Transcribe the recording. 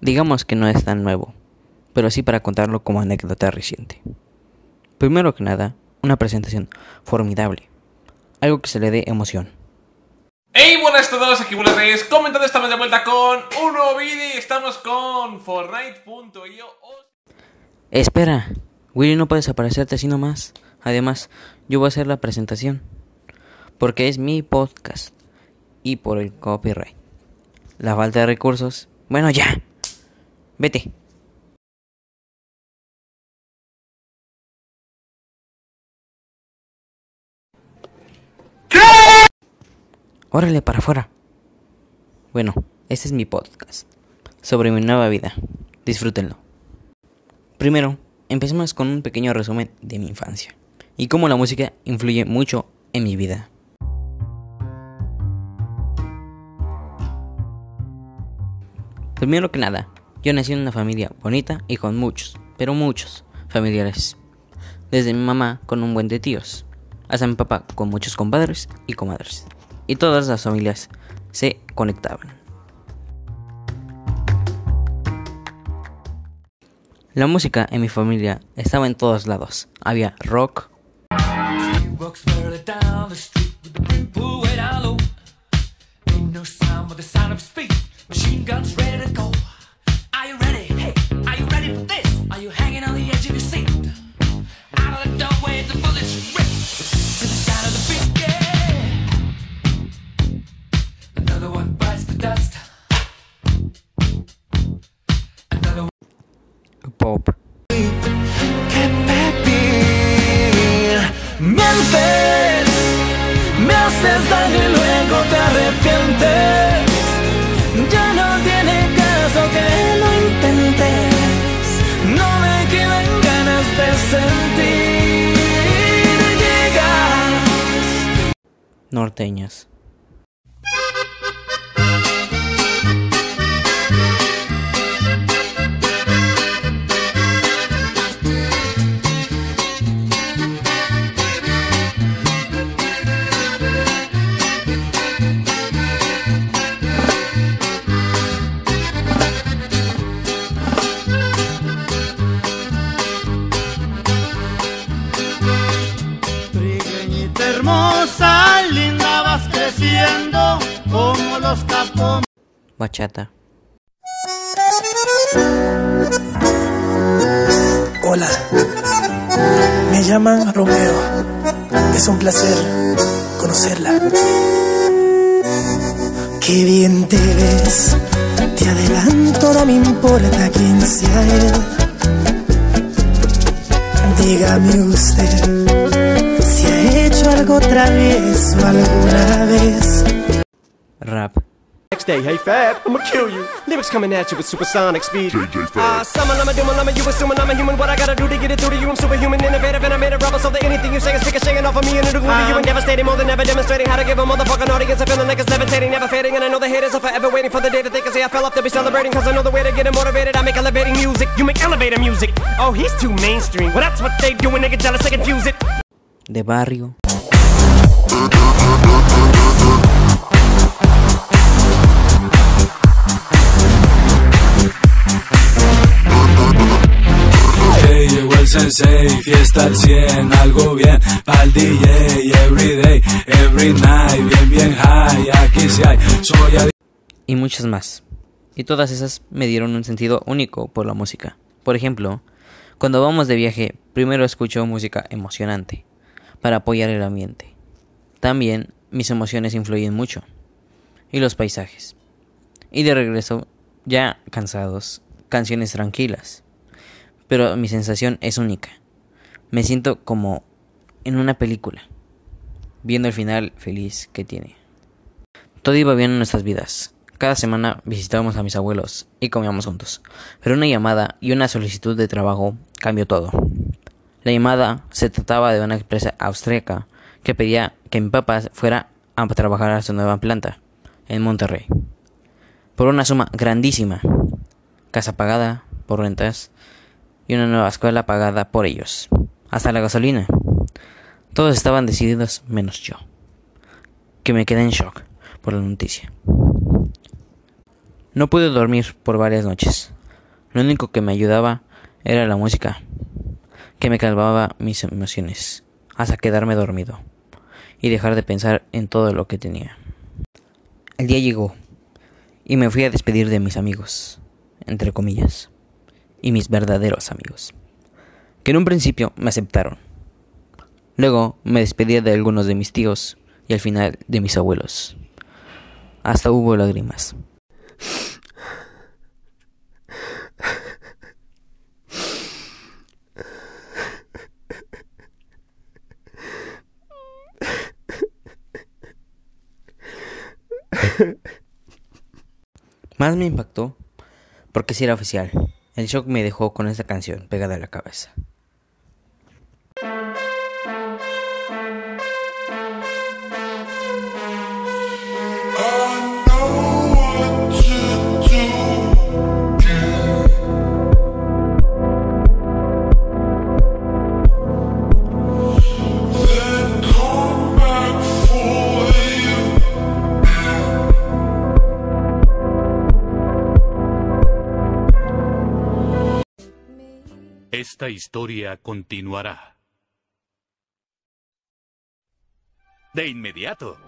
Digamos que no es tan nuevo, pero sí para contarlo como anécdota reciente. Primero que nada, una presentación formidable, algo que se le dé emoción. Hey, buenas a todos, aquí Buenas Reyes, comentando estamos de vuelta con un nuevo vídeo y estamos con Fortnite.io Espera, Willy no puedes aparecerte así nomás. Además, yo voy a hacer la presentación, porque es mi podcast y por el copyright. La falta de recursos, bueno ya, vete. Órale para afuera. Bueno, este es mi podcast sobre mi nueva vida. Disfrútenlo. Primero, empecemos con un pequeño resumen de mi infancia y cómo la música influye mucho en mi vida. Primero que nada, yo nací en una familia bonita y con muchos, pero muchos familiares. Desde mi mamá con un buen de tíos, hasta mi papá con muchos compadres y comadres y todas las familias se conectaban. La música en mi familia estaba en todos lados. Había rock, Mientes, me haces daño y luego te arrepientes. Ya no tiene caso que lo intentes. No me quedan ganas de sentir. Llegas. norteñas. Hermosa, linda vas creciendo como los capos. Bachata. Hola, me llaman Romeo. Es un placer conocerla. Qué bien te ves. Te adelanto, no me importa quién sea él. Dígame usted algo travieso alguna vez. Rap. Next day, hey Fab, I'ma kill you. Lyrics coming at you with supersonic speed. Ah, summon, I'm a doom, I'm a you assuming I'm a human. What I gotta do to get it through to you? I'm superhuman, innovative, and I made a rubber so that anything you say is ricocheting off of me and it'll glue to you and devastating. More than ever demonstrating how to give a motherfucking audience a feeling like it's levitating, never fading. And I know the haters are forever waiting for the day that they can say I fell off to be celebrating. Cause I know the way to get it motivated. I make elevating music, you make elevator music. Oh, he's too mainstream. Well, that's what they do when they get jealous, they confuse it. De barrio. Hey, llegó el sensei, fiesta al 100, algo bien pa'l DJ, everyday, every night, bien, bien high, aquí sí hay, soy adicto. y muchas más. Y todas esas me dieron un sentido único por la música. Por ejemplo, cuando vamos de viaje, primero escucho música emocionante para apoyar el ambiente. También mis emociones influyen mucho. Y los paisajes. Y de regreso, ya cansados, canciones tranquilas. Pero mi sensación es única. Me siento como en una película, viendo el final feliz que tiene. Todo iba bien en nuestras vidas. Cada semana visitábamos a mis abuelos y comíamos juntos. Pero una llamada y una solicitud de trabajo cambió todo. La llamada se trataba de una empresa austríaca que pedía que mi papá fuera a trabajar a su nueva planta en Monterrey. Por una suma grandísima. Casa pagada por rentas y una nueva escuela pagada por ellos. Hasta la gasolina. Todos estaban decididos menos yo. Que me quedé en shock por la noticia. No pude dormir por varias noches. Lo único que me ayudaba era la música, que me calmaba mis emociones, hasta quedarme dormido y dejar de pensar en todo lo que tenía. El día llegó y me fui a despedir de mis amigos, entre comillas, y mis verdaderos amigos, que en un principio me aceptaron. Luego me despedí de algunos de mis tíos y al final de mis abuelos. Hasta hubo lágrimas. Más me impactó porque si era oficial. El shock me dejó con esta canción pegada a la cabeza. Esta historia continuará. De inmediato.